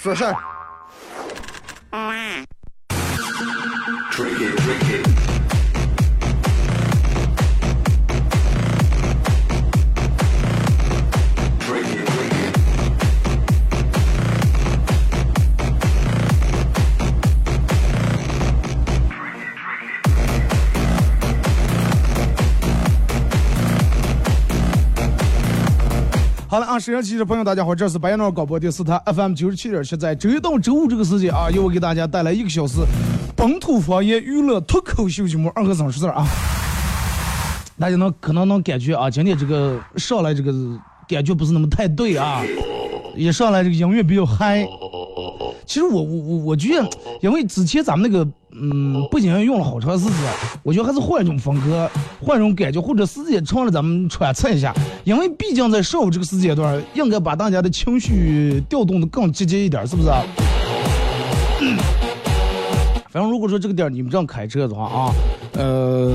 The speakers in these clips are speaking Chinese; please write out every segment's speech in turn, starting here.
生说事儿。好了啊，沈阳机的朋友，大家好，这是白燕广播电视台 FM 九十七点七，在周一到周五这个时间啊，由我给大家带来一个小时本土方言娱乐脱口秀节目《二哥怎么说字》啊。大家能可能能感觉啊，今天这个上来这个感觉不是那么太对啊，一上来这个音乐比较嗨。其实我我我我觉得，因为之前咱们那个嗯背景音乐用了好长时间，我觉得还是换一种风格，换一种感觉，或者时间长了咱们揣测一下。因为毕竟在上午这个时间段，应该把大家的情绪调动的更积极一点，是不是？反正如果说这个点你们这样开车的话啊，呃，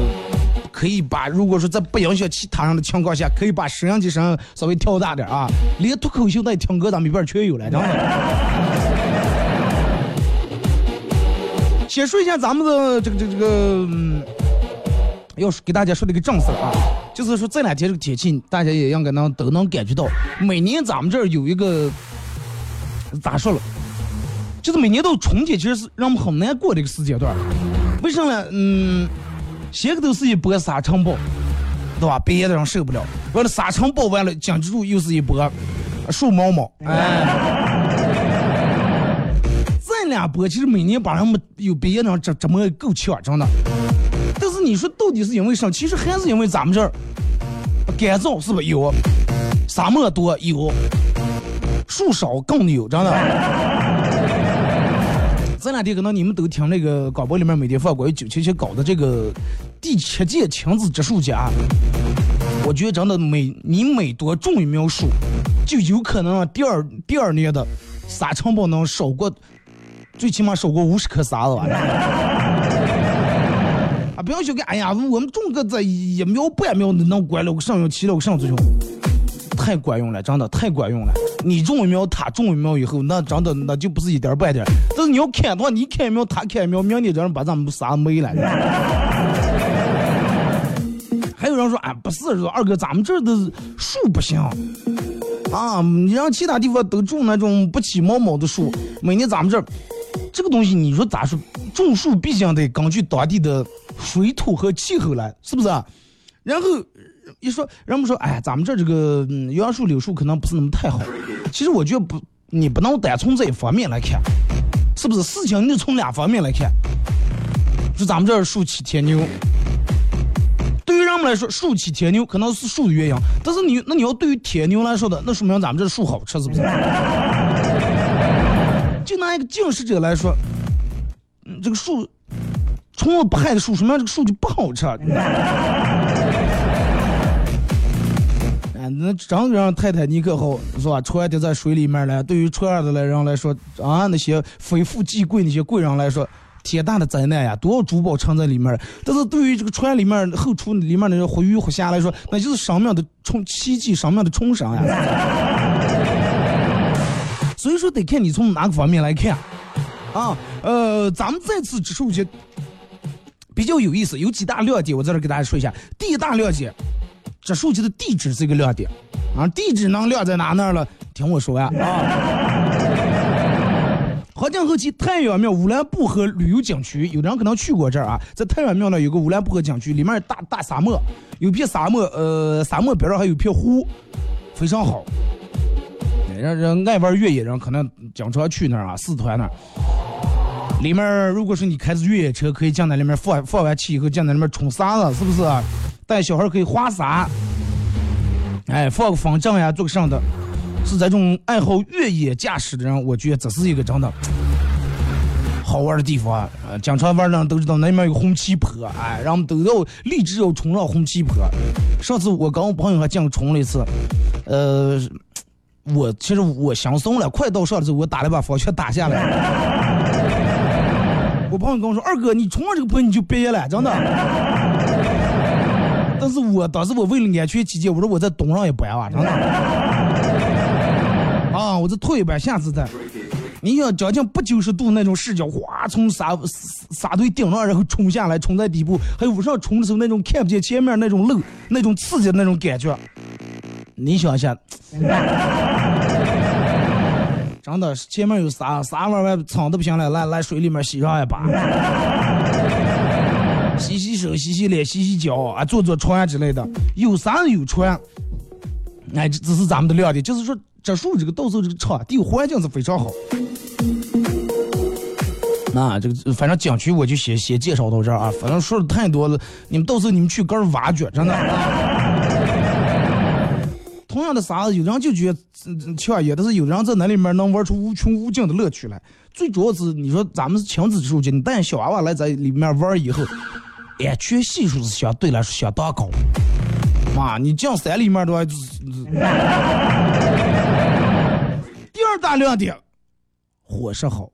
可以把如果说在不影响其他人的情况下，可以把摄像机声稍微调大点啊，连脱口秀带听歌咱们一边全有了，真的。先说一下咱们的这个这个这个，嗯，要给大家说的一个正事啊，就是说这两天这个天气，大家也应该能都能感觉到，每年咱们这儿有一个咋说了，就是每年到春节，其实是让我们很难过的一个时间段。为什么呢？嗯，先个都是一波沙尘暴，对吧？别的人受不了，完了沙尘暴完了，紧接着又是一波树毛毛，哎。两波其实每年把人们有别的这这么够呛，真的。但是你说到底是因为啥？其实还是因为咱们这儿干燥，是不是有？沙漠多有，树少更有，真的。这两天可能你们都听那个广播里面每天放关于九七七搞的这个第七届亲子植树节，我觉得真的每你每多种一苗树，就有可能第二第二年的沙尘暴能少过。最起码少过五十颗沙子吧？啊，不要说个，哎呀，我们种个这一苗半苗的能管了个上用起了个上作用，太管用了，真的太管用了。你种一苗，他种一苗以后，那真的那就不是一点半点。但是你要砍的话，你砍一苗，他砍一苗，明年这人把咱们沙没了。还有人说，哎，不是，说二哥，咱们这儿的树不行啊，你让其他地方都种那种不起毛毛的树，每年咱们这。这个东西你说咋说？种树毕竟得根据当地的水土和气候来，是不是啊？然后一说，人们说，哎，咱们这这个杨树、柳树可能不是那么太好。其实我觉得不，你不能单从这一方面来看，是不是？事情你得从两方面来看。说咱们这儿树起天牛，对于人们来说，树起天牛可能是树的原因，但是你那你要对于天牛来说的，那说明咱们这树好吃，是不是？那个近视者来说，嗯，这个树，虫子不害的树，什么样这个树就不好吃。哎，那真让泰坦尼克号是吧？船掉在水里面了。对于船上的来人来说，啊，那些非富即贵那些贵人来说，天大的灾难呀！多少珠宝藏在里面。但是对于这个船里面后厨里面那些活鱼活虾来说，那就是生命的重奇迹，生命的重生呀。所以说得看你从哪个方面来看，啊，呃，咱们这次植树节比较有意思，有几大亮点，我在这给大家说一下。第一大亮点，植树节的地址是一个亮点，啊，地址能亮在哪那儿了？听我说呀，啊，河静后期太原庙乌兰布和旅游景区，有的人可能去过这儿啊，在太原庙呢有个乌兰布和景区，里面大大沙漠，有片沙漠，呃，沙漠边上还有片湖，非常好。人人爱玩越野人可能经常去那儿啊，四川那儿。里面如果说你开着越野车，可以进那里面放放完气以后，进那里面冲沙子，是不是？带小孩可以滑沙，哎，放个风筝呀，做个上的。是这种爱好越野驾驶的人，我觉得这是一个真的好玩的地方啊！经常玩的人都知道那里面有红旗坡，哎，然后都要立志要冲上红旗坡。上次我跟我朋友还讲冲了一次，呃，我其实我想怂了，快到上的时候我打了把方向打下来。我朋友跟我说：“二哥，你冲上这个坡你就别了，真的。”但是我当时我为了安全起见，我说我再东上一搬啊，真的。啊，我再退一搬，下次再。你想将近不九十度那种视角，哗，从沙沙堆顶上，然后冲下来，冲在底部，还有往上冲的时候那种看不见前面那种路，那种刺激的那种感觉，你想一下，真的前面有啥啥玩意蹭的不行了，来来水里面洗上一把，洗洗手，洗洗脸，洗洗脚啊，坐坐船之类的，有啥有船，哎，这这是咱们的亮点，就是说这树这个到时候这个场地环境是非常好。那这个反正景区我就先先介绍到这儿啊，反正说的太多了，你们到时候你们去个儿挖掘，真的。同样的沙子，有人就觉得抢也，但是有人在那里面能玩出无穷无尽的乐趣来。最主要是你说咱们是亲子出去，你带小娃娃来在里面玩以后，安全系数是相对来说相当高。妈，你进山里面的话，第二大亮点。伙食好，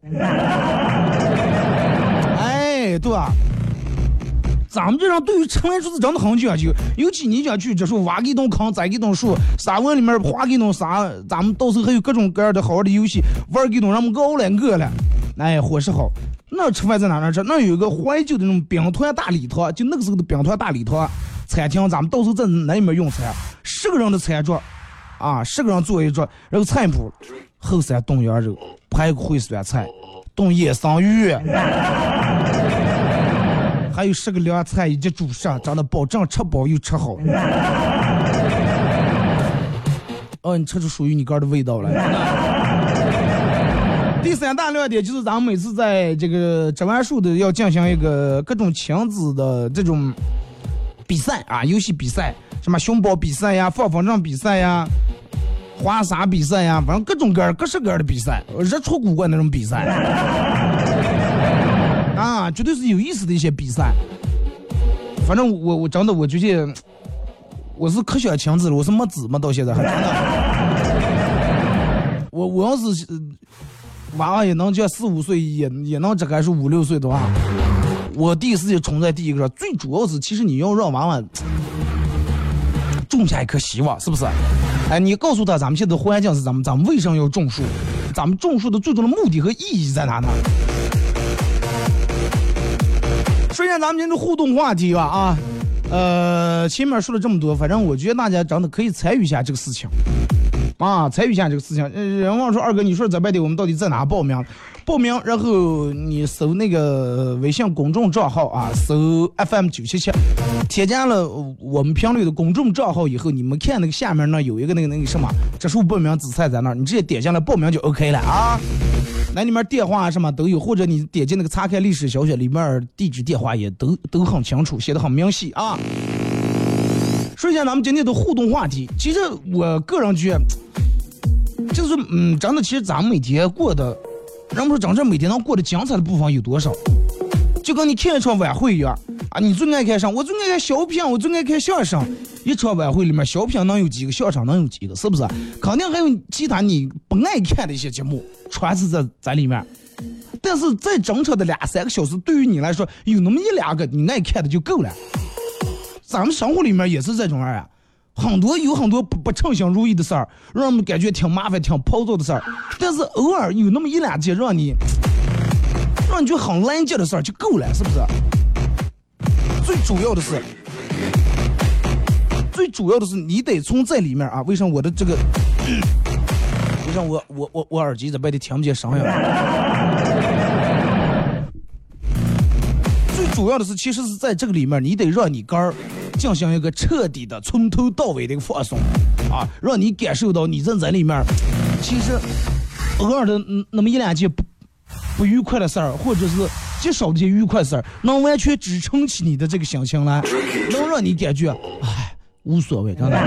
哎，对吧？咱们这人对于吃饭说是真的很讲究，尤其你想去这时候挖一栋坑，栽一栋树，沙窝里面划一栋沙，咱们到时候还有各种各样的好玩的游戏，玩一栋让我们饿了饿了。哎，伙食好，那吃饭在哪那吃？那有一个怀旧的那种兵团大礼堂，就那个时候的兵团大礼堂餐厅，咱们到时候在那里面用餐，十个人的餐桌，啊，十个人坐一桌，然后菜谱。后山冻羊肉、排骨烩酸菜、冻野生鱼，还有十个凉菜以及主食，真的保证吃饱又吃好。哦，你吃出属于你个儿的味道了。第三大亮点就是咱们每次在这个植完树的要进行一个各种亲子的这种比赛啊，游戏比赛，什么熊宝比赛呀、放风筝比赛呀。花洒比赛呀，反正各种各样、各式各样的比赛，日出古怪那种比赛，啊，绝对是有意思的一些比赛。反正我我真的我觉得我是可想亲子了，我是没子嘛，到现在还真的。我我要是娃娃也能叫四五岁，也也能这还是五六岁的话，我第一时间冲在第一个。最主要是，其实你要让娃娃种下一颗希望，是不是？哎，你告诉他，咱们现在环境是咱们，咱们为什么要种树？咱们种树的最终的目的和意义在哪呢？咱们今天的互动话题吧啊，呃，前面说了这么多，反正我觉得大家真的可以参与一下这个事情啊，参与一下这个事情。人忘说二哥，你说在外地，我们到底在哪报名？报名，然后你搜那个微信公众账号啊，搜 FM 九七七，添加了我们频率的公众账号以后，你们看那个下面那有一个那个那个什么，这是报名紫菜在那儿，你直接点下来报名就 OK 了啊。里面电话什么都有，或者你点击那个查看历史消息里面地址电话也都都很清楚，写的很明细啊。说一下咱们今天的互动话题，其实我个人觉得，就是嗯，真的，其实咱们每天过的。人们说，真正每天能过得精彩的部分有多少？就跟你看一场晚会一样啊！你最爱看啥？我最爱看小品，我最爱看相声。一场晚会里面，小品能有几个？相声能有几个？是不是？肯定还有其他你不爱看的一些节目，全是在在里面。但是再整场的两三个小时，对于你来说，有那么一两个你爱看的就够了。咱们生活里面也是这种样啊。很多有很多不不称心如意的事儿，让我们感觉挺麻烦、挺暴躁的事儿。但是偶尔有那么一两件让你让你觉很难接的事儿就够了，是不是？最主要的是，最主要的是你得从这里面啊。为什么我的这个？为什么我我我我耳机在外地听不见声音？最主要的是，其实是在这个里面，你得让你肝儿。进行一个彻底的从头到尾的一个放松，啊，让你感受到你在这里面，其实偶尔的那么一两句不愉快的事儿，或者是极少的些愉快事儿，能完全支撑起你的这个心情来，能让你感觉，唉，无所谓，真的。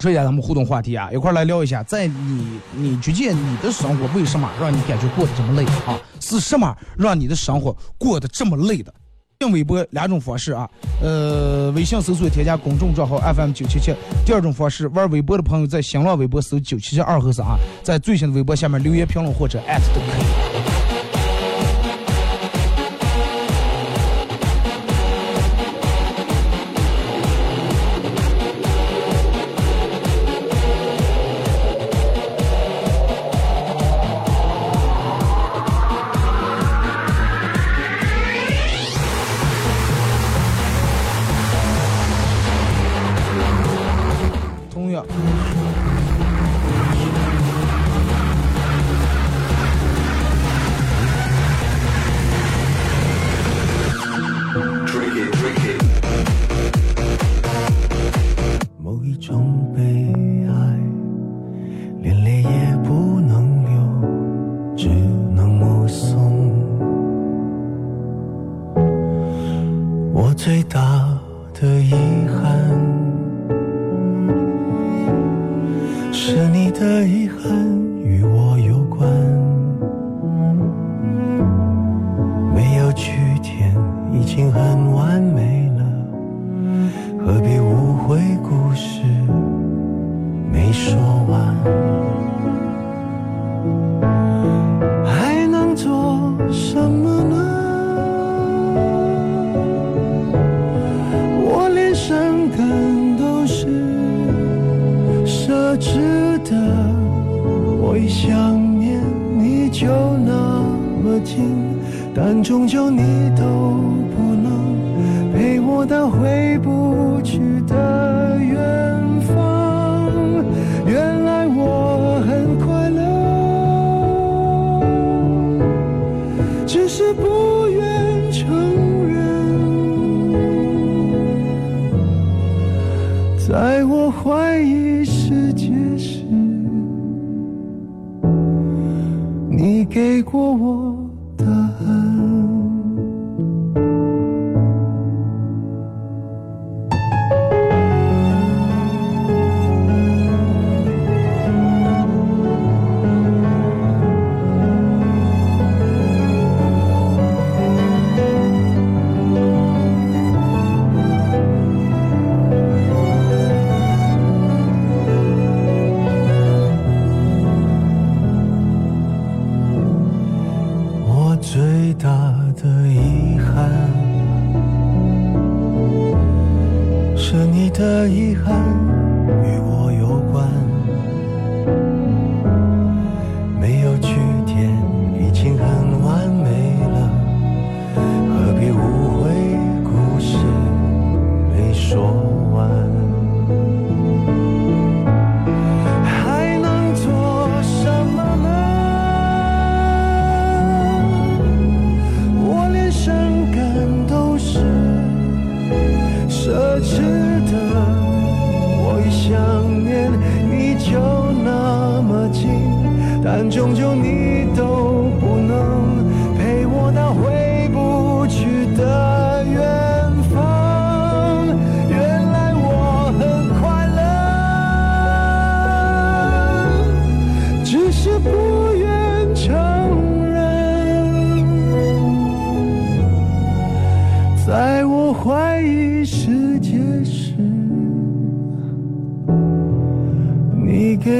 说一下咱们互动话题啊，一块来聊一下，在你你觉见你的生活为什么让你感觉过得这么累啊？是什么让你的生活过得这么累的？用微博两种方式啊，呃，微信搜索添加公众账号 FM 九七七。第二种方式，玩微博的朋友在新浪微博搜九七七二和尚啊，在最新的微博下面留言评论或者艾特都可以。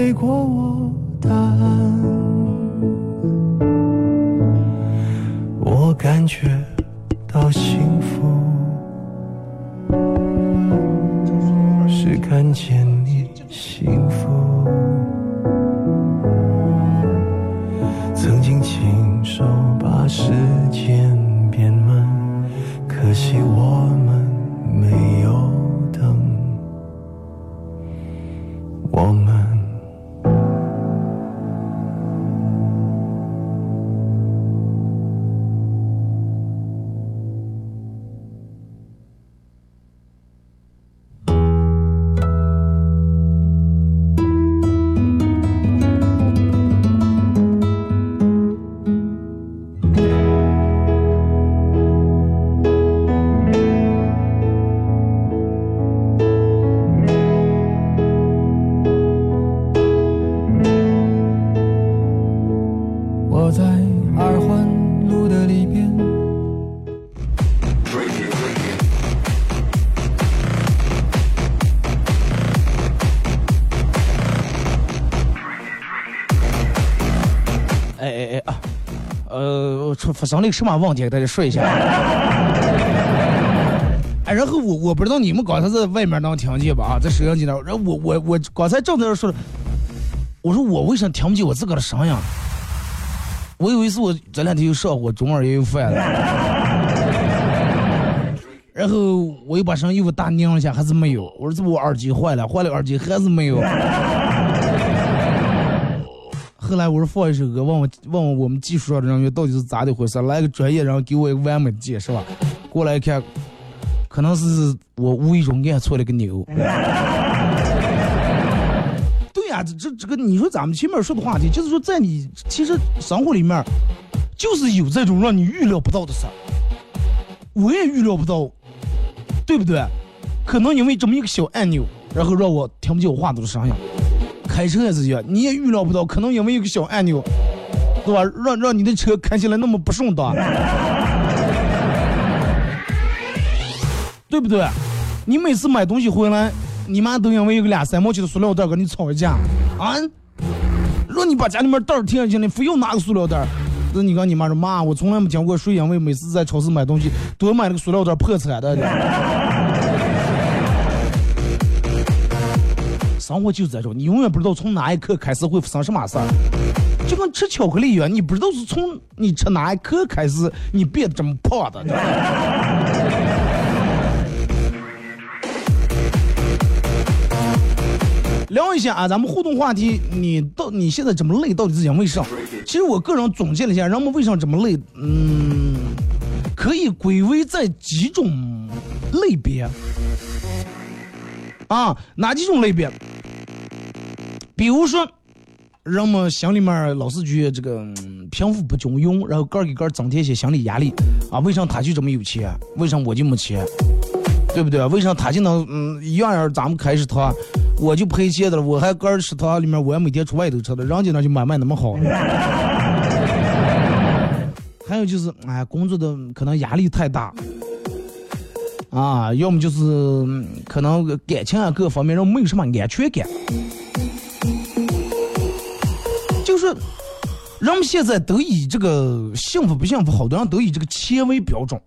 给过我答案。我感觉到心发生了个什么问题，给大家说一下。哎，然后我我不知道你们刚才在外面能听见吧？啊，在摄像机那，然后我我我刚才正在那说，我说我为啥听不见我自个的声音？我以为是我这两天又上火，中午也有犯了。然后我又把声又大拧了一下，还是没有。我说这不我耳机坏了，坏了耳机还是没有。后来我说放一首歌，问问问问我们技术上的人员到底是咋的回事，来个专业人给我一个完美的解释吧。过来看，可能是我无意中按错了个钮。对呀，这这这个，你说咱们前面说的话题，就是说在你其实生活里面，就是有这种让你预料不到的事儿，我也预料不到，对不对？可能因为这么一个小按钮，然后让我听不见我话筒的声音。开车也是一样，你也预料不到，可能因为一个小按钮，对吧？让让你的车开起来那么不顺当，对不对？你每次买东西回来，你妈都因为一个俩三毛钱的塑料袋跟你吵一架啊！让你把家里面袋儿停下去，你非要拿个塑料袋儿。那你跟你妈说，妈，我从来没见过谁因为每次在超市买东西都买那个塑料袋破产的。生活就是这种，你永远不知道从哪一刻开始会发生什么事儿，就跟吃巧克力一样，你不知道是从你吃哪一刻开始你变得这么胖的。聊一下啊，咱们互动话题，你到你现在这么累，到底是因为啥？其实我个人总结了一下，人们为什么这么累，嗯，可以归为在几种类别啊，哪几种类别？比如说，人们心里面老是觉得这个贫富不均匀，然后个儿给个儿增添些心理压力啊。为啥他就这么有钱？为啥我就没钱？对不对？为啥他就能嗯一样样咱们开食堂，我就赔钱的了，我还个儿食堂里面我也每天出外头吃的，人家那就买卖那么好。还有就是，哎，工作的可能压力太大啊，要么就是可能感情啊各方面，人没有什么安全感。人们现在都以这个幸福不幸福，好多人都以这个钱为标准。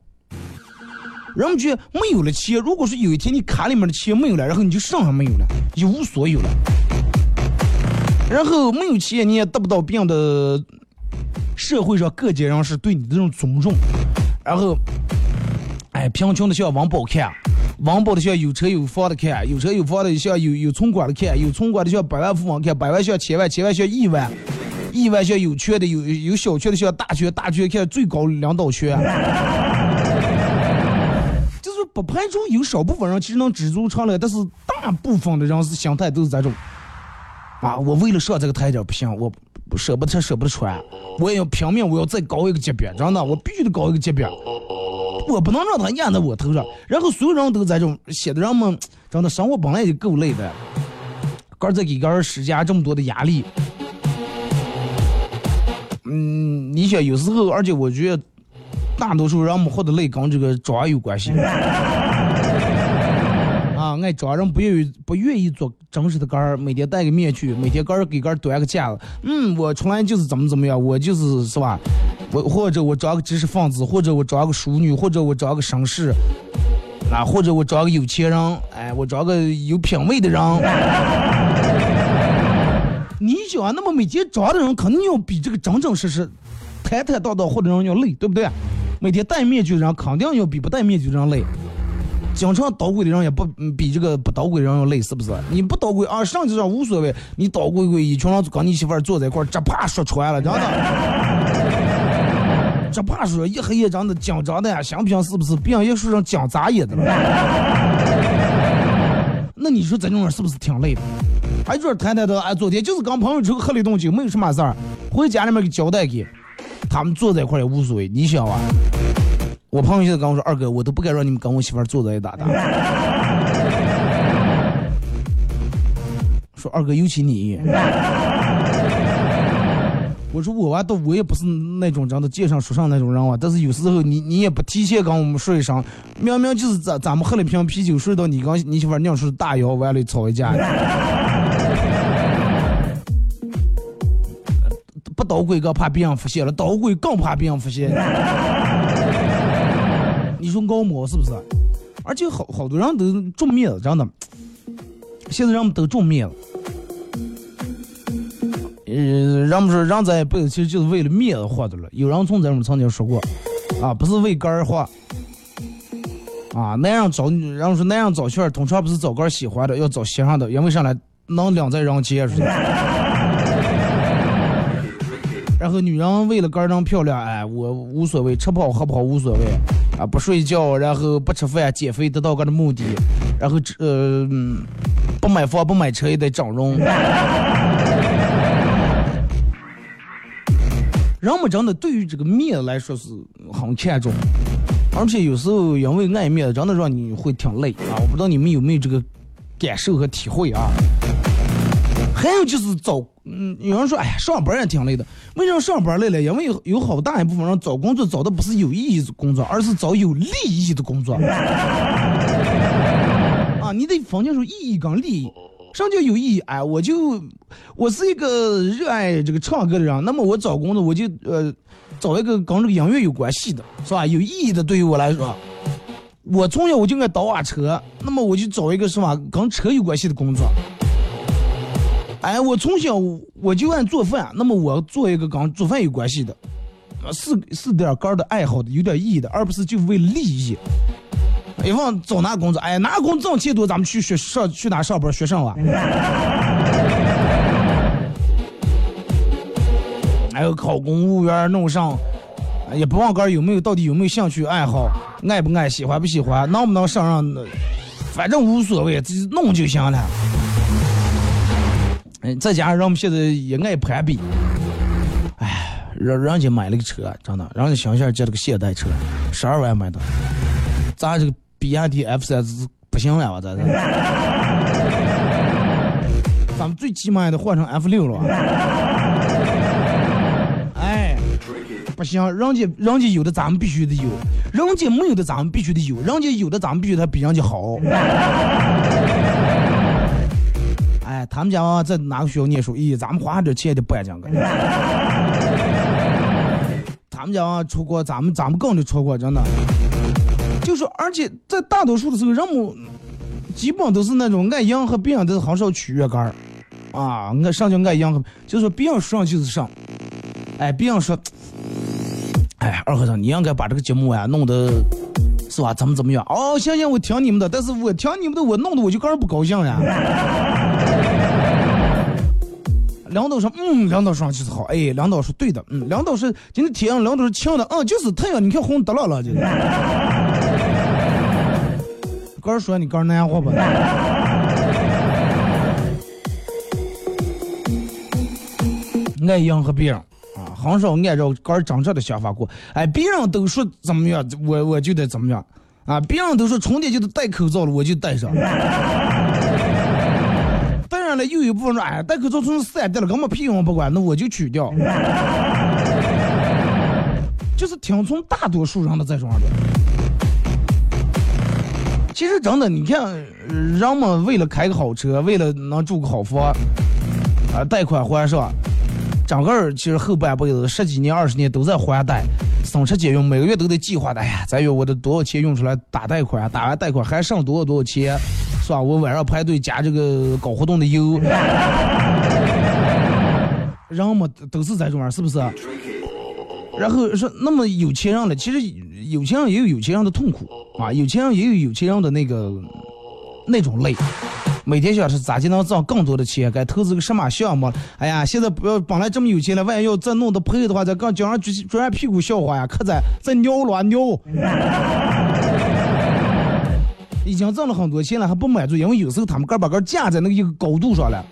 人们觉得没有了钱，如果说有一天你卡里面的钱没有了，然后你就什么没有了，一无所有了。然后没有钱，你也得不到别人的社会上各界人士对你的这种尊重。然后，哎，贫穷的像王宝看，王宝的像有车有房的看，有车有房的像有有存款的看，有存款的像百万富翁看，百万像千万，千万像亿万，亿万像有缺的有有小缺的像大缺，大缺看最高领导权。不排除有少部分人其实能知足常乐，但是大部分的人是心态都是这种啊！我为了上这个台阶不行，我舍不得吃舍不得穿，我也要拼命，我要再高一个级别，真的，我必须得高一个级别，我不能让他压在我头上。然后所有人都在这种，写的人们真的生活本来就够累的，哥再给个人施加这么多的压力，嗯，你想有时候，而且我觉得。大多数人们活得累跟这个装有关系 啊，爱装人不愿意不愿意做真实的杆儿，每天戴个面具，每天杆儿给杆儿端个架子，嗯，我从来就是怎么怎么样，我就是是吧？我或者我装个知识分子，或者我装个淑女，或者我装个绅士，啊，或者我装个有钱人，哎，我装个有品位的人。啊，那么每天装的人肯定要比这个真真实实、坦坦荡荡或者人要累，对不对？每天戴面具的人肯定要比不戴面具的人累，经常捣鬼的人也不比这个不捣鬼的人要累，是不是？你不捣鬼啊，上去上无所谓，你捣鬼鬼，一群人跟你媳妇坐在一块儿，这怕说出来了，真的，这怕说一黑夜真的紧张的呀，想不想是不是？别人也说成讲眨眼的了。那你说咱这种人是不是挺累的？还就是谈谈的，哎，昨天就是跟朋友出去喝了一顿酒，没有什么事儿，回家里面给交代给。他们坐在一块也无所谓，你想啊？我朋友现在跟我说：“二哥，我都不敢让你们跟我媳妇坐在一搭搭。”说二哥，尤其你。我说我娃都我也不是那种长得街上说上那种人啊，但是有时候你你也不提前跟我们说一声，明明就是咱咱们喝了瓶啤酒，睡到你跟你媳妇娘说大摇，完了吵一架。捣鬼哥怕别人发现了，捣鬼更怕别人发现。你说高某是不是？而且好好多人都种面子，真的。现在人们都种面子。嗯，人们说人在不其实就是为了面子活着了。有人从咱们曾经说过，啊，不是为肝儿活，啊，那样找，人们说那样找圈儿，通常不是找个喜欢的，要找喜欢的，因为上来能两在人接触。然后女人为了个人漂亮，哎，我无所谓，吃不好喝不好无所谓，啊，不睡觉，然后不吃饭，减肥得到个的目的，然后这、呃、嗯，不买房不买车也得整容。人们真的对于这个面来说是很看重，而且有时候因为爱面子，真的让你会挺累啊！我不知道你们有没有这个感受和体会啊？还有就是找嗯，有人说，哎呀，上班也挺累的。为什么上班累了？因为有有好大一部分人找工作找的不是有意义的工作，而是找有利益的工作。啊，你得分清楚意义跟利益。什么叫有意义？哎，我就我是一个热爱这个唱歌的人，那么我找工作，我就呃找一个跟这个音乐有关系的，是吧？有意义的，对于我来说。我从小我就爱倒瓦车，那么我就找一个什么跟车有关系的工作。哎，我从小我就爱做饭，那么我做一个跟做饭有关系的，是是点干的爱好的，有点意义的，而不是就为利益。一往找拿工作，哎，拿工挣钱多，咱们去学上去哪上班学上吧。还有考公务员弄上，也不忘干有没有到底有没有兴趣爱好，爱不爱喜欢不喜欢，能不能上上，反正无所谓，自己弄就行了。再加上人们现在也爱攀比哎人人家买了个车真的人家想想借了个现代车十二万买的。咱这个比亚迪 f 三不行了吧咱是咱们最起码也得换成 f 六了哎不行人家人家有的咱们必须得有人家没有的咱们必须得有人家有的咱们必须得比人家好。哎，他们家娃娃在哪个学校念书？咦，咱们花点钱的不干净个。他们家娃娃出国，咱们咱们更得出国，真的。就是，而且在大多数的时候，人们基本都是那种爱养和别人都是很少取悦干儿。啊，我上就爱养和，就是别人上就是上。哎，别人说，哎，二和尚，你应该把这个节目啊弄得是吧？怎么怎么样？哦，行行，我听你们的，但是我听你们的，我弄得我就个人不高兴呀。领导说，嗯，领导说就是好，哎，领导是对的，嗯，领导是今天天，梁导是晴的，嗯，就是太阳，你看红得了了，就是。个人说你个人那样话吧。爱迎和别人，很少按照个人真正的想法过。哎别人都说怎么样我我就得怎么样。啊别人都说充电就得戴口罩了我就戴上 当然了又有一部分人哎戴口罩从三掉了根本屁用不管那我就取掉。就是听从大多数人的这种耳朵其实真的你看人们为了开个好车为了能住个好房啊贷款还上整个其实后半辈子十几年二十年都在还贷，省吃俭用，每个月都得计划的。哎呀，再有我的多少钱用出来打贷款，打完贷款还剩多少多少钱，是吧？我晚上排队加这个搞活动的油。人嘛，都是这种玩意儿，是不是？然后说，那么有钱人了，其实有钱人也有有钱人的痛苦啊，有钱人也有有钱人的那个那种累。每天想是咋就能挣更多的钱，该投资个什么项目？哎呀，现在不要本来这么有钱了，万一要再弄得赔的话，再刚加上撅撅屁股笑话呀，可在再尿了尿。已经挣了很多钱了，还不满足，因为有时候他们个把个架在那个一个高度上了，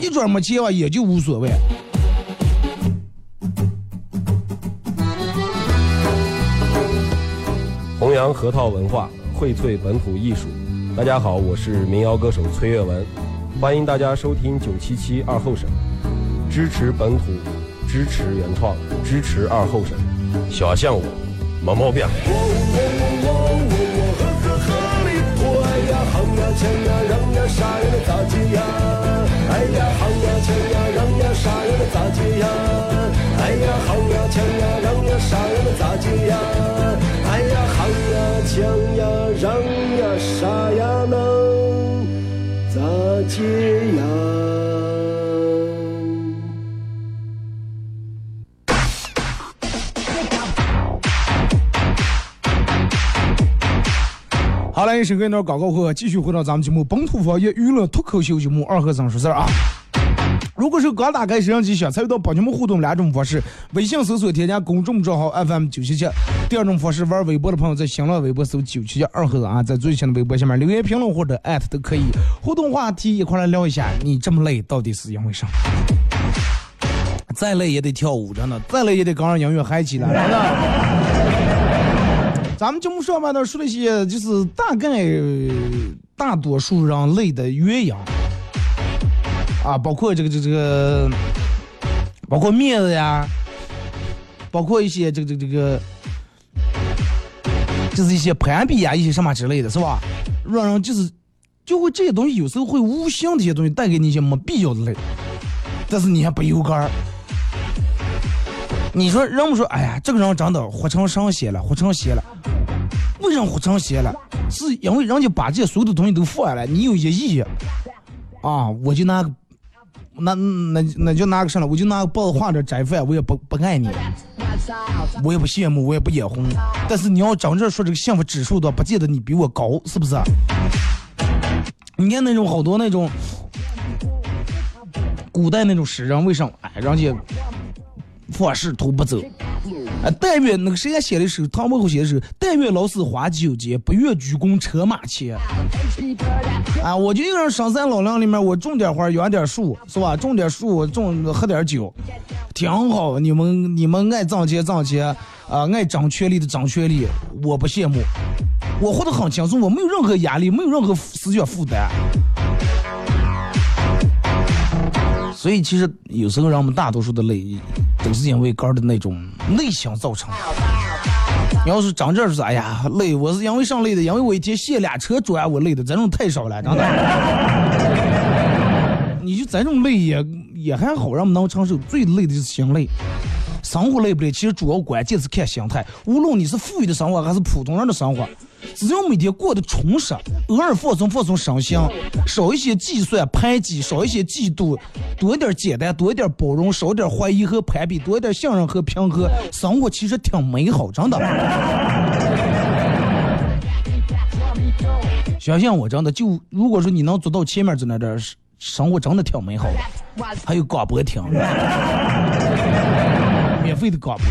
一转没钱吧，也就无所谓。弘扬核桃文化，荟萃本土艺术。大家好，我是民谣歌手崔月文，欢迎大家收听九七七二后生，支持本土，支持原创，支持二后生，小象我，没毛病。哎呀，呀，呀，呀，呀，呀？哎呀，唱呀讲呀嚷呀啥呀能咋解呀？好了，一首歌一广告后，继续回到咱们节目《本土方言娱乐脱口秀》节目二和尚说事儿啊。如果是刚打开摄像机想参与到帮你们互动两种方式：微信搜索添加公众账号 FM 九七七；第二种方式，玩微博的朋友在新浪微博搜九七七二和尚啊，在最新的微博下面留言评论或者艾特都可以。互动话题一块来聊一下，你这么累到底是因为啥？再累也得跳舞，真的，再累也得跟上音乐嗨起来，真的。咱们节目上半段说了一些，就是大概大多数人累的原因啊，包括这个这这个，包括面子呀，包括一些这个这个这个，就是一些攀比呀，一些什么之类的，是吧？让人就是就会这些东西有时候会无形的一些东西带给你一些没必要的累，但是你还不有干儿。你说人们说，哎呀，这个人真的活成神仙了，活成仙了。为什么活成仙了？是因为人家把这些所有的东西都放下来，你有一亿啊，我就拿，那那那就拿个啥了？我就拿个包子画着斋饭，我也不不爱你，我也不羡慕，我也不眼红。但是你要真正说这个幸福指数的，不见得你比我高，是不是？你看那种好多那种古代那种诗人，为什么哎，人家万事徒不走？啊！但愿那个谁家写的时候，唐伯虎写的时候，但愿老死花酒间，不愿鞠躬车马前。啊！我就一个人上山老林里面，我种点花，养点树，是吧？种点树，种喝点酒，挺好。你们你们爱挣钱挣钱，啊，爱争权利的争权利，我不羡慕。我活得很轻松，我没有任何压力，没有任何思想负担。所以其实有时候让我们大多数的累，都是因为肝的那种内向造成的。你要是长这是哎呀累，我是因为上累的，因为我一天卸俩车砖，我累的，这种太少了，真的。你就咱这种累也也还好，让我们能承受。最累的就是心累，生活累不累？其实主要关键是看心态。无论你是富裕的生活还是普通人的生活。只要每天过得充实，偶尔放松放松身心，少一些计算排挤，少一些嫉妒，多一点简单，多一点包容，少一点怀疑和攀比，多一点信任和平和，生活其实挺美好，真的。相信我，真的就如果说你能做到前面这那点，生活真的挺美好的。还有广播听，免费的广播。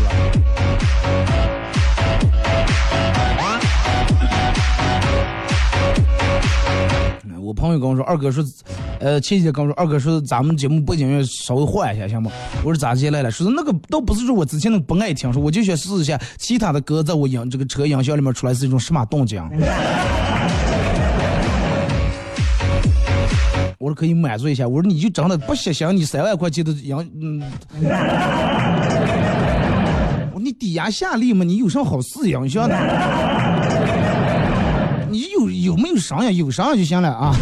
我朋友跟我说，二哥说，呃，前几天跟我说，二哥说咱们节目背景音乐稍微换一下，行吗？我说咋接来了？说那个倒不是说我之前那个不爱听，说我就想试一下其他的歌，在我音这个车音响里面出来是一种什么动静。我说可以满足一下。我说你就真的不想想你三万块钱的音，嗯，我你低压下力嘛，你有啥好试音响的？你 有有没有商呀？有商就行了啊！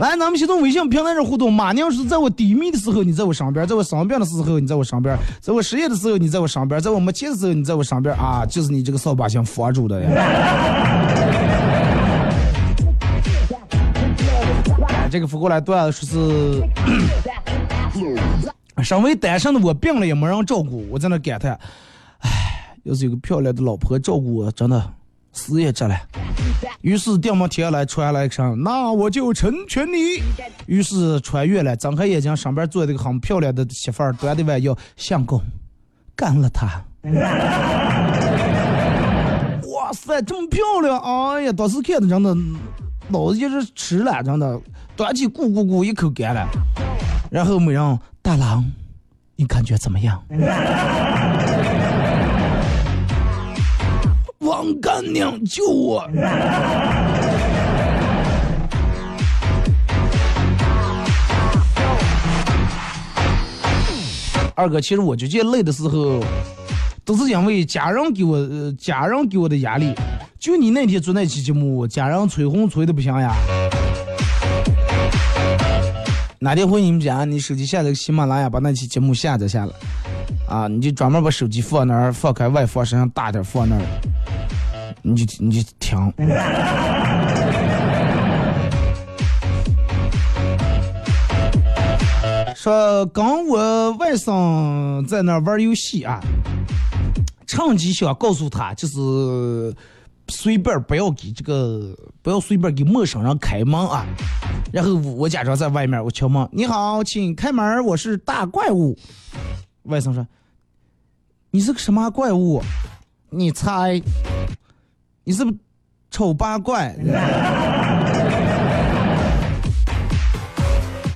来，咱们先从微信平台上互动。马娘是在我低迷的时候，你在我身边；在我生病的时候，你在我身边；在我失业的时候，你在我身边；在我没钱的时候，你在我身边啊！就是你这个扫把星佛住的呀！这个扶过来段说是，身为单身的我病了也没人照顾，我在那感叹，唉，要是有个漂亮的老婆照顾我，真的。死也值了。于是第二天来传来一声，那我就成全你。于是穿越了，睁开眼睛，上边坐着个很漂亮的媳妇儿，端的碗要相公干了他。哇塞，这么漂亮！哎呀，当时看的真的，脑子就是吃了，真的，端起咕咕咕一口干了。然后没让大郎，你感觉怎么样？王干娘救我！二哥，其实我最近累的时候，都是因为家人给我，家人给我的压力。就你那天做那期节目，家人催婚催的不行呀。哪天回你们家，你手机下载喜马拉雅，把那期节目下载下来，啊，你就专门把手机放那儿，放开外放声音大点，放那儿。你就你就听，说跟我外甥在那玩游戏啊，趁机想告诉他，就是随便不要给这个，不要随便给陌生人开门啊。然后我假装在外面，我敲门，你好，请开门，我是大怪物。外甥说：“你是个什么怪物？你猜？你是不是丑八怪？”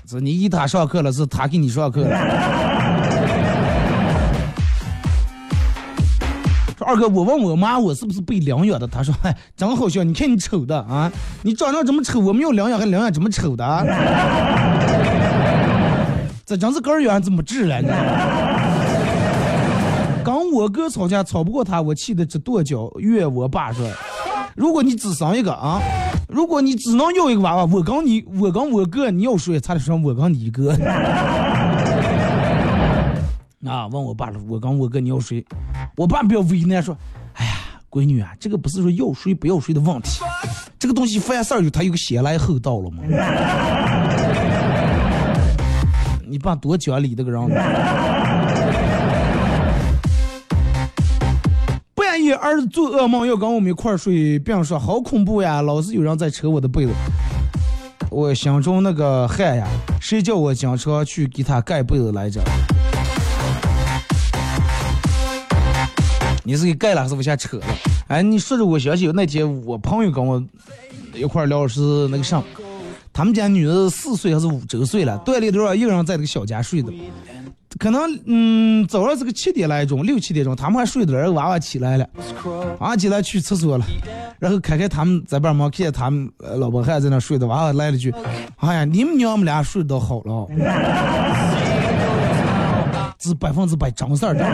是你给他上课了，是他给你上课了。二哥，我问我妈，我是不是被领养的？她说，哎，真好笑。你看你丑的啊，你长得这么丑，我没有领养，还领养这么丑的？这真是个儿远怎么治了？你跟我哥吵架，吵不过他，我气得直跺脚。怨我爸说，如果你只生一个啊。如果你只能要一个娃娃，我跟你，我跟我哥，你要谁？差点说我跟你哥。啊，问我爸了，我跟我哥你要谁？我爸比较为难，说，哎呀，闺女啊，这个不是说要谁不要谁的问题，这个东西凡事儿有他有个先来后到了嘛。你爸多讲理这个人。半夜儿子做噩梦要跟我们一块儿睡，并说好恐怖呀，老是有人在扯我的被子，我心中那个汗呀，谁叫我经常去给他盖被子来着？你是给盖了还是往下扯了？哎，你说着我想起那天我朋友跟我一块聊是那个啥，他们家女儿四岁还是五周岁了，锻炼多少一个人在那个小家睡的。可能嗯，早上这个七点来钟，六七点钟，他们还睡着，然后娃娃起来了，娃娃起来去厕所了，然后开开他们在边忙，看见他们老婆还在那睡的，娃娃来了句：“哎呀，你们娘们俩睡得好了。”是百分之百真事儿，的。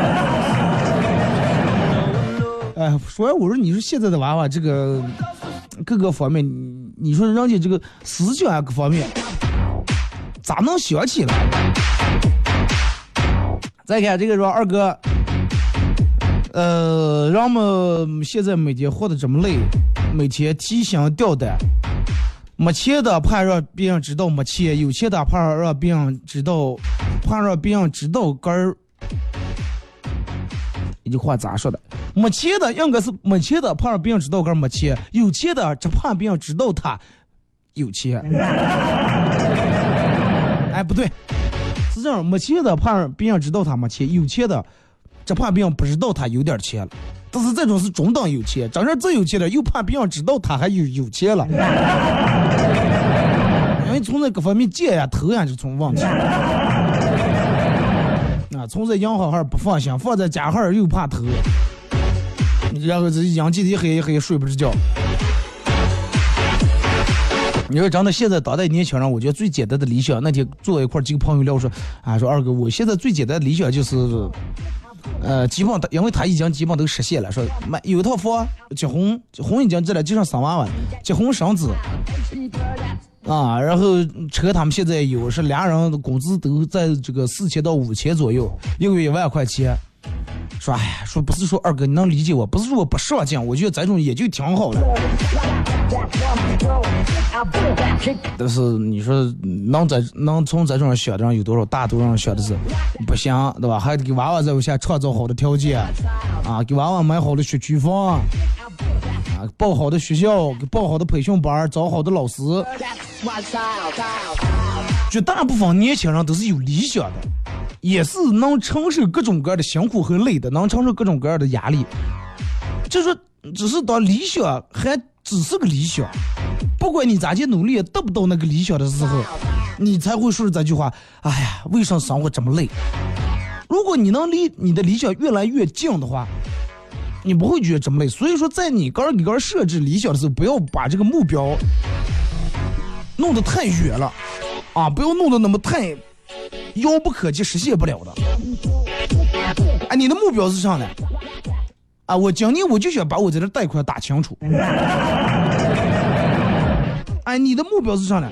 哎，所以我说你说现在的娃娃这个各个方面，你说人家这个思想啊各方面，咋能想起来？再看这个说二哥，呃，人们现在每天活得这么累，每天提心吊胆，没钱的怕让别人知道没钱，有钱的怕让别人知道，怕让别人知道根儿。这句话咋说的？没钱的应该是没钱的怕让别人知道个没钱，有钱的只怕别人知道他有钱。哎，不对。是这样，没钱的怕让别人知道他没钱，有钱的只怕别人不知道他有点钱了。但是这种是中等有钱，真正最有钱的又怕别人知道他还有有钱了。因为从那各方面借呀、偷呀就成问题。啊，从这银行号不放心，放在家号又怕偷，然后这养鸡的一黑一黑睡不着觉。你说真的，现在当代年轻人，我觉得最简单的理想，那天坐一块几个朋友聊说，啊，说二哥，我现在最简单的理想就是，呃，基本因为他已经基本都实现了，说买有一套房，结婚，婚已经结了，就剩生娃娃，结婚生子，啊，然后车他们现在有，是俩人的工资都在这个四千到五千左右，一个月一万块钱。说，哎呀，说不是说二哥你能理解我，不是说我不上进，我觉得这种也就挺好的。但是你说能在能从这种想的人有多少？大多数人想的是不行，对吧？还得给娃娃在下创造好的条件啊，给娃娃买好的学区房啊，报好的学校，给报好的培训班，找好的老师。绝大部分年轻人都是有理想的，也是能承受各种各样的辛苦和累的，能承受各种各样的压力。就说，只是当理想还只是个理想，不管你咋去努力，得不到那个理想的时候，你才会说这句话。哎呀，为什么生活这么累？如果你能离你的理想越来越近的话，你不会觉得这么累。所以说，在你个人给个人设置理想的时候，不要把这个目标弄得太远了。啊，不要弄得那么太遥不可及、实现不了的。哎，你的目标是啥呢？啊，我今年我就想把我在这贷款打清楚。哎，你的目标是啥呢？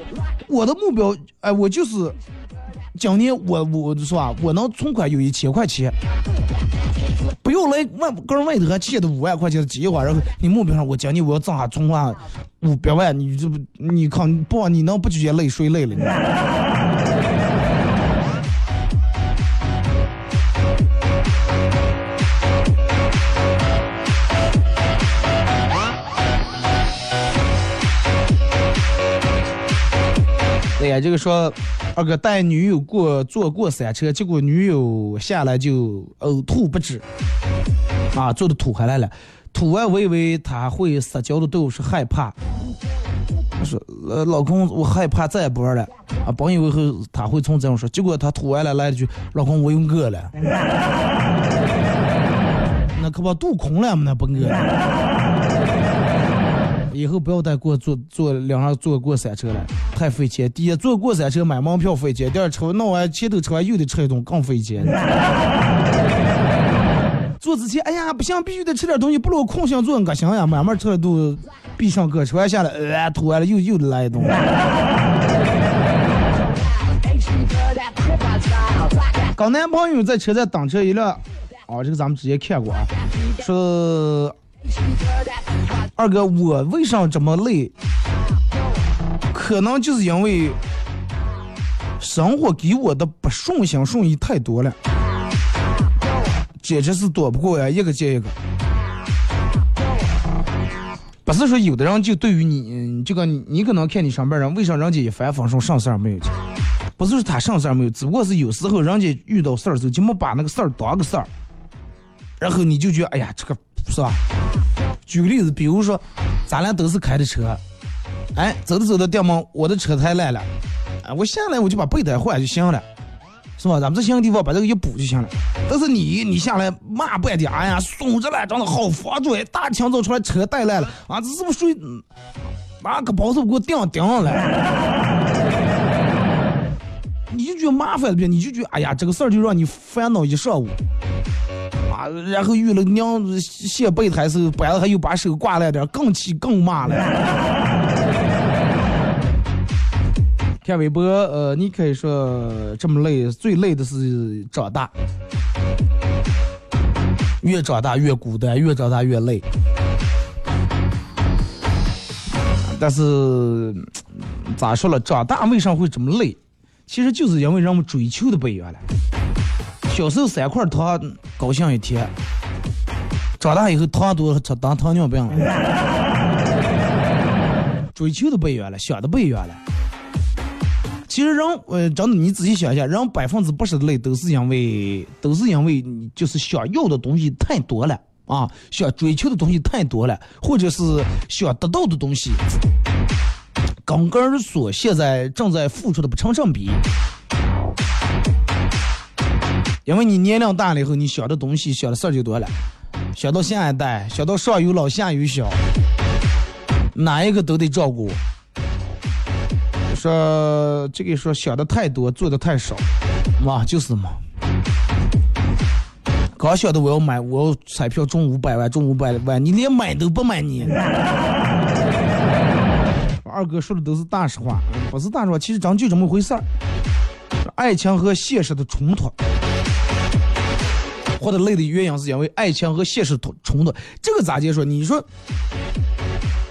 我的目标，哎，我就是今年我我是吧，我能存款有一千块钱。不要来问个人外头还欠的五万块钱的计划，然后你目标上我今年我要挣下存款五百万，你这不你看不你能不觉得累谁累了？哎，这个说二哥带女友过坐过山车，结果女友下来就呕吐不止，啊，坐的吐回来了。吐完我以为他会撒娇的对我说害怕，他说呃老公我害怕再也不玩了。啊，本以为会他会从这样说，结果他吐完了来了句老公我又饿了，那可把肚空了嘛那不饿。以后不要再过坐坐两上坐过山车了，太费钱。第一，坐过山车买门票费钱；第二，车弄完前头吃完又得吃一顿，更费钱。坐之前，哎呀，不行，必须得吃点东西，不能空想坐，我行呀，慢慢吃了都闭上个，吃完下来，呃，吐完了又又来一顿。跟男朋友在车站等车一辆，哦，这个咱们直接看过啊，说。二哥，我为啥这么累？可能就是因为生活给我的不顺心顺意太多了，简直是躲不过呀，一个接一个。不是说有的人就对于你，这个你可能看你上班人，为啥人家一帆风顺，啥事儿没有？不是说他啥事儿没有，只不过是有时候人家遇到事儿时候就没把那个事儿当个事儿，然后你就觉得，哎呀，这个。是吧？举个例子，比如说，咱俩都是开的车，哎，走着走着掉毛，我的车太烂了，哎，我下来我就把备胎换就行了，是吧？咱们这新的地方把这个一补就行了。但是你你下来骂半天，哎呀，松着了，长得好防撞，大清早出来车带烂了，啊，这是不是睡？拿个包子给我顶顶上来，你就觉得麻烦了，你就觉得哎呀，这个事儿就让你烦恼一上午。啊然后遇了娘卸备胎时，搬了还又把手挂了点，更气更骂了。看微博，呃，你可以说这么累，最累的是长大，越长大越孤单，越长大越累。但是咋说了，长大为啥会这么累？其实就是因为人们追求的不一样了。小时候三块糖高兴一天，长大以后糖多吃当糖尿病了。追求的不一样了，想的不一样了。其实人，呃，真的你仔细想一下，人百分之八十的累都是因为，都是因为你就是想要的东西太多了啊，想追求的东西太多了，或者是想得到的东西，刚刚所现在正在付出的不成正比。因为你年龄大了以后，你想的东西、想的事儿就多了，想到下一代，想到上有老下有小，哪一个都得照顾。说这个说想的太多，做的太少，嘛就是嘛。刚想的我要买，我要彩票中五百万，中五百万，你连买都不买你。二哥说的都是大实话，不是大实话，其实真就这么回事儿。爱情和现实的冲突。或者累的原因是因为爱情和现实冲冲突，这个咋解说？你说，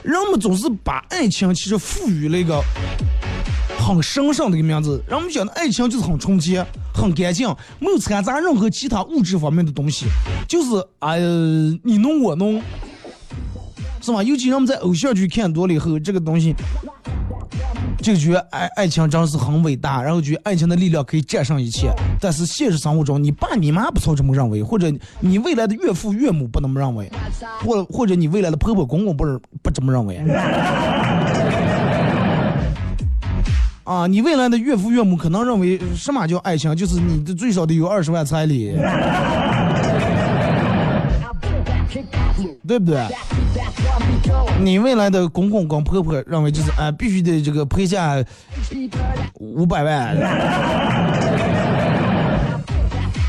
人们总是把爱情其实赋予了一个很神圣的一个名字，人们讲的爱情就是很纯洁、很干净，没有掺杂任何其他物质方面的东西，就是哎你侬我侬，是吧？尤其人们在偶像剧看多了以后，这个东西。就觉得爱爱情真是很伟大，然后觉得爱情的力量可以战胜一切。但是现实生活中，你爸你妈不操这么认为，或者你未来的岳父岳母不那么认为，或或者你未来的婆婆公公不是不这么认为。啊，你未来的岳父岳母可能认为什么叫爱情，就是你的最少得有二十万彩礼，对不对？你未来的公公跟婆婆认为就是啊，必须得这个赔下五百万，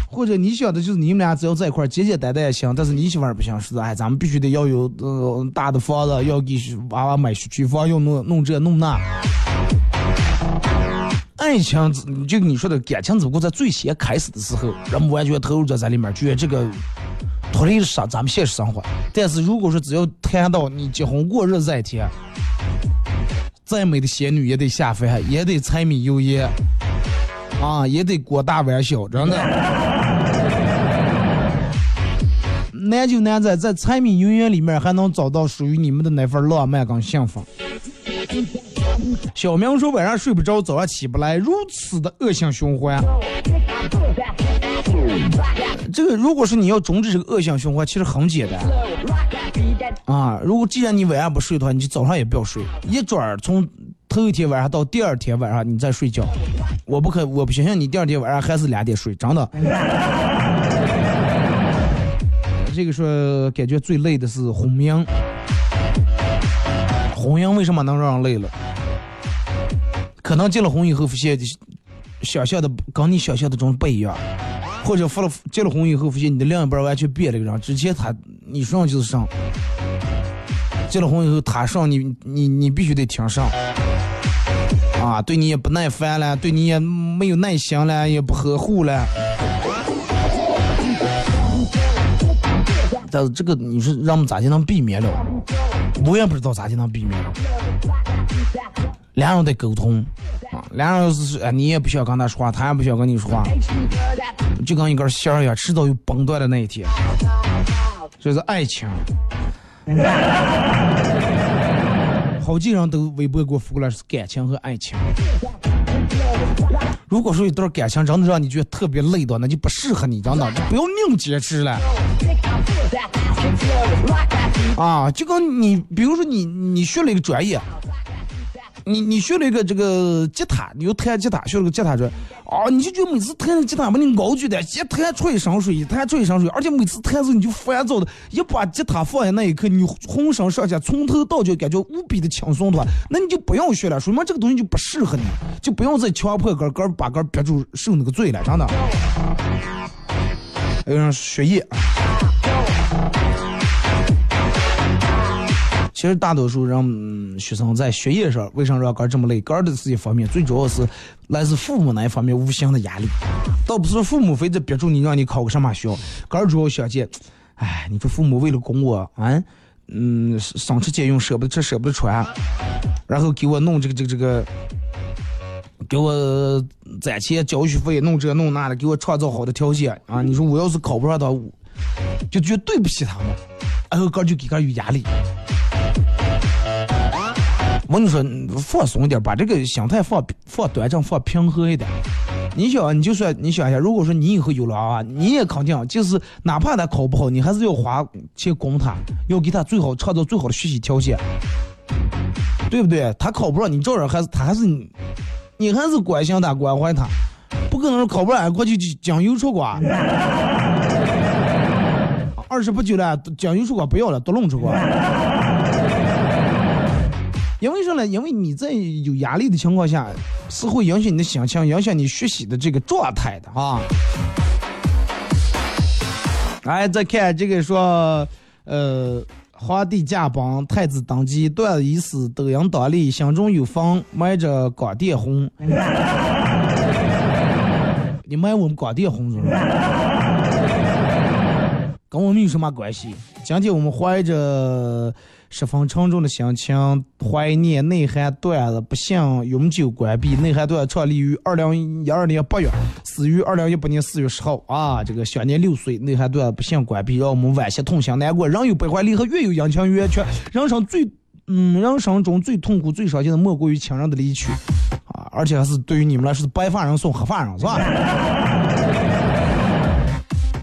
或者你想的就是你们俩只要在一块简简单单也行，但是你媳妇儿不行，是的哎，咱们必须得要有呃大的房子，要给娃娃买学区房，要弄弄这弄那。爱情，就你说的感情，只不过在最先开始的时候，人们完全投入在在里面，觉得这个。脱离了啥咱们现实生活，但是如果说只要谈到你结婚过日子一天，再美的仙女也得下凡，也得柴米油盐，啊，也得锅大碗小，真的。难就难在在柴米油盐里面还能找到属于你们的那份浪漫跟幸福。小明说晚上睡不着，早上起不来，如此的恶性循环。这个如果说你要终止这个恶性循环，其实很简单啊。如果既然你晚上不睡的话，你就早上也不要睡，一转从头一天晚上到第二天晚上你再睡觉。我不可，我不相信你第二天晚上还是两点睡，真的。这个说感觉最累的是红娘，红娘为什么能让人累了？可能结了婚以后发现想象的跟你想象的中不一样。或者发了结了婚以后，发现你的另一半完全变了个人。之前他你上就是上，结了婚以后他上你你你必须得听上，啊，对你也不耐烦了，对你也没有耐心了，也不呵护了。但是这个你说让我们咋就能避免了？我也不知道咋就能避免了。两人得沟通啊，两人要是哎你也不想跟他说话，他也不想跟你说话。就跟一根线一样，迟早有崩断的那一天。这是爱情。好几人都微博给我发过来是感情和爱情。如果说一段感情真的让你觉得特别累的，那就不适合你，真的就不要硬坚持了。啊，就跟你，比如说你，你学了一个专业。你你学了一个这个吉他，你又弹吉他，学了个吉他专，啊，你就觉得每次弹吉他把你熬觉的，一弹出一身水，一弹出一身水，而且每次弹时你就烦躁的，一把吉他放下那一刻，你浑身上下从头到脚感觉无比的轻松的话，那你就不用学了，说明这个东西就不适合你，就不用再强迫根根把根憋住受那个罪了，真的。还有人学业。其实大多数人学生在学业上为什么让哥这么累？哥的是一方面，最主要是来自父母那一方面无形的压力，倒不是父母非得逼住你让你考个什么学校。哥主要想见，哎，你说父母为了供我，啊，嗯，省吃俭用，舍不得吃，舍不得穿，然后给我弄这个这个这个，给我攒钱交学费，弄这弄那的，给我创造好的条件啊！你说我要是考不上的，就觉得对不起他们，然后哥就给哥有压力。我跟你说，放松一点，把这个心态放放端正，放平和一点。你想，你就说，你想一下，如果说你以后有了啊，你也肯定就是哪怕他考不好，你还是要花钱供他，要给他最好创造最好的学习条件，对不对？他考不上，你照样还是他还是你，你还是关心他关怀他，不可能说考不上过去就将油出瓜。二十不九了，将油出瓜不要了，都弄出国。因为什么呢？因为你在有压力的情况下，是会影响你的心情，影响你学习的这个状态的啊。来，再看这个说，呃，皇帝驾崩，太子登基，段子已死，抖音倒立，心中有风，买着广电红。你买我们广电红是吧？跟我们有什么关系？今天我们怀着。十分沉重的心情，怀念内涵段子，不幸永久关闭。内涵段创立于二零一二年八月，死于二零一八年四月十号。啊，这个享年六岁。内涵段不幸关闭，让我们惋惜、痛心、难过。人有悲欢离合，月有阴晴圆缺。人生最，嗯，人生中最痛苦、最伤心的，莫过于亲人的离去。啊，而且还是对于你们来说是白发人送黑发人，是吧？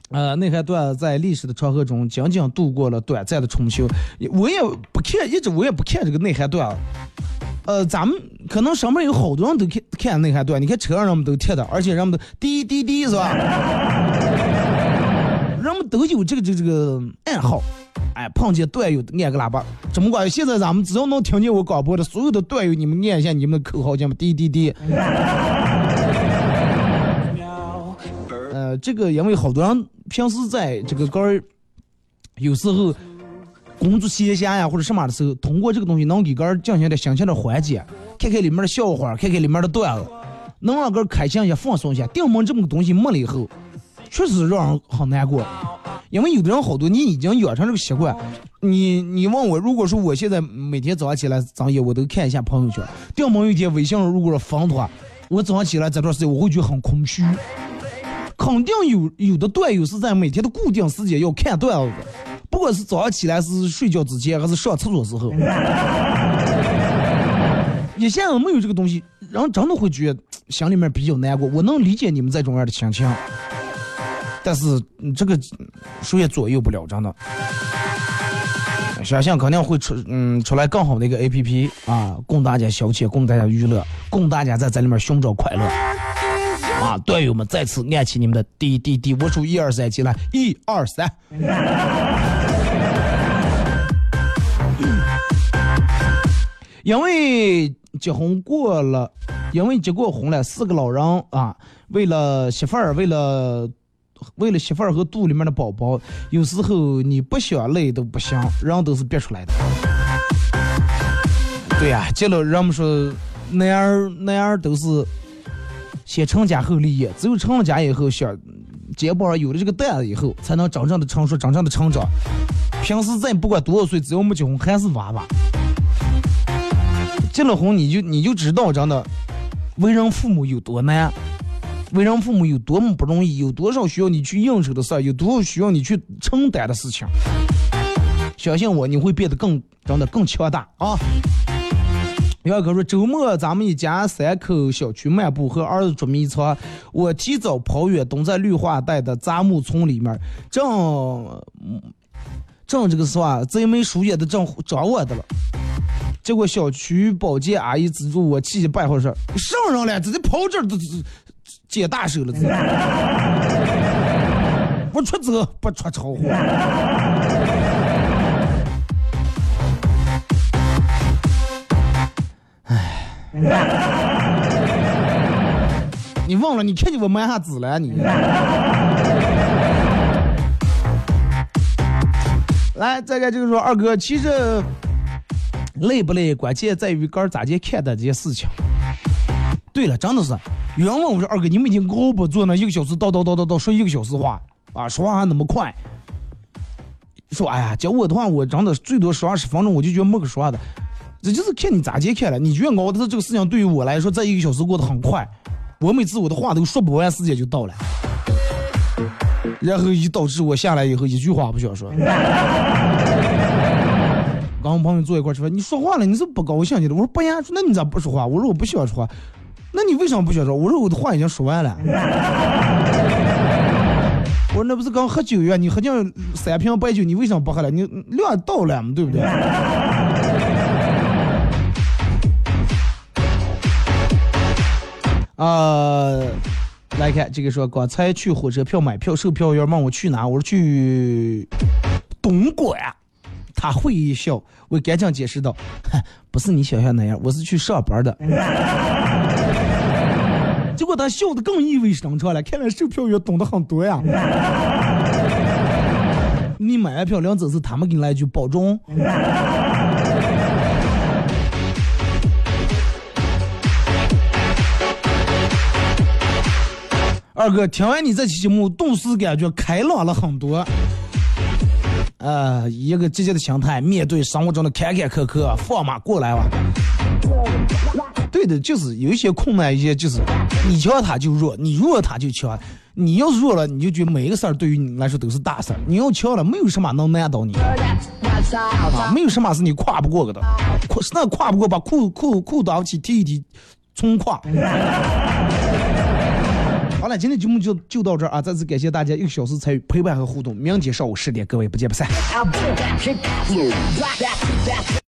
呃，内涵段在历史的长河中仅仅度过了短暂的春秋。我也不看，一直我也不看这个内涵段。呃，咱们可能上面有好多人都看看内涵段，你看车上人们都贴的，而且人们都滴滴滴是吧？人们都有这个这个这个爱好，哎，碰见段友按个喇叭。怎么管？现在咱们只要能听见我广播的所有的段友，你们念一下你们的口号，叫么滴滴滴。呃，这个因为好多人。平时在这个杆儿，有时候工作闲暇呀或者什么的时候，通过这个东西能给杆儿进行点心情的缓解，看看里面的笑话，看看里面的段子，能让杆儿开心一下、放松一下。电门这么个东西没了以后，确实让人很难过。因为有的人好多，你已经养成这个习惯。你你问我，如果说我现在每天早上起来早夜我都看一下朋友圈，电门有一天微信如果说封的话，我早上起来这段时间我会觉得很空虚。肯定有有的段友是在每天的固定时间要看段子，不管是早上起来是睡觉之前还是上厕所时候。你现在没有这个东西，人真的会觉得心里面比较难过。我能理解你们这种样的心情，但是这个谁也左右不了，真的。相信肯定会出，嗯，出来更好的一个 A P P 啊，供大家消遣，供大家娱乐，供大家在这里面寻找快乐。啊，队友们，再次按起你们的滴滴滴，我数一二三，起来，一二三。因为结婚过了，因为结过婚了，四个老人啊，为了媳妇儿，为了为了媳妇儿和肚里面的宝宝，有时候你不想累都不行，人都是憋出来的。对呀，接了人们说，男儿男儿都是先成家后立业，只有成了家以后，想肩膀上有了这个担子以后，才能真正的成熟，真正的成长。平时咱不管多少岁，只要没结婚，还是娃娃。结了婚，你就你就知道，真的，为人父母有多难，为人父母有多么不容易，有多少需要你去应酬的事儿，有多少需要你去承担的事情。相信我，你会变得更真的更强大啊！姚哥说，周末咱们一家三口小区漫步，和儿子捉迷藏。我提早跑远，蹲在绿化带的杂木丛里面，正正这个是吧？贼眉鼠眼的正找我的了。结果小区保洁阿姨资助我，气急败坏说：“上人了，直接跑这儿都接大手了。” 不出责，不出超火。你忘了？你看见我买啥子了？你。来，再看就是说，二哥，其实。累不累？关键在于个人咋去看待这些事情。对了，真的是，有人问我说：“二哥，你每天熬不坐那一个小时，叨叨叨叨叨说一个小时话啊，说话还那么快。”说哎呀，叫我的话，我真的最多说二十分钟，我就觉得没个说话的。这就是看你咋去看了。你觉得熬的这个事情对于我来说，这一个小时过得很快。我每次我的话都说不完，时间就到了，然后一导致我下来以后一句话不想说。刚我朋友坐一块吃饭，你说话了，你是不高兴去了？我说不呀，说那你咋不说话？我说我不喜欢说话，那你为什么不喜欢说？我说我的话已经说完了。我说那不是刚喝酒呀？你喝进三瓶白酒，你为什么不喝了？你量到了嘛，对不对？啊，来看这个说，刚才去火车票买票，售票员问我去哪，我说去东莞。他会一笑，我赶紧解释道：“不是你想象那样，我是去上班的。”结果他笑得更意味深长了，看来售票员懂得很多呀。你买完票领走时，他们给你来一句保重。二哥，听完你这期节目，顿时感觉开朗了很多。呃，一个积极的心态面对生活中的坎坎坷坷，放马过来吧。对的，就是有一些困难，一些就是你强他就弱，你弱他就强。你要是弱了，你就觉得每一个事儿对于你来说都是大事儿；你要强了，没有什么能难倒你。啊，没有什么是你跨不过的，跨那跨不过，把裤裤裤裆起提一提，重跨。好了，今天节目就就到这儿啊！再次感谢大家一个小时参与陪伴和互动。明天上午十点，各位不见不散。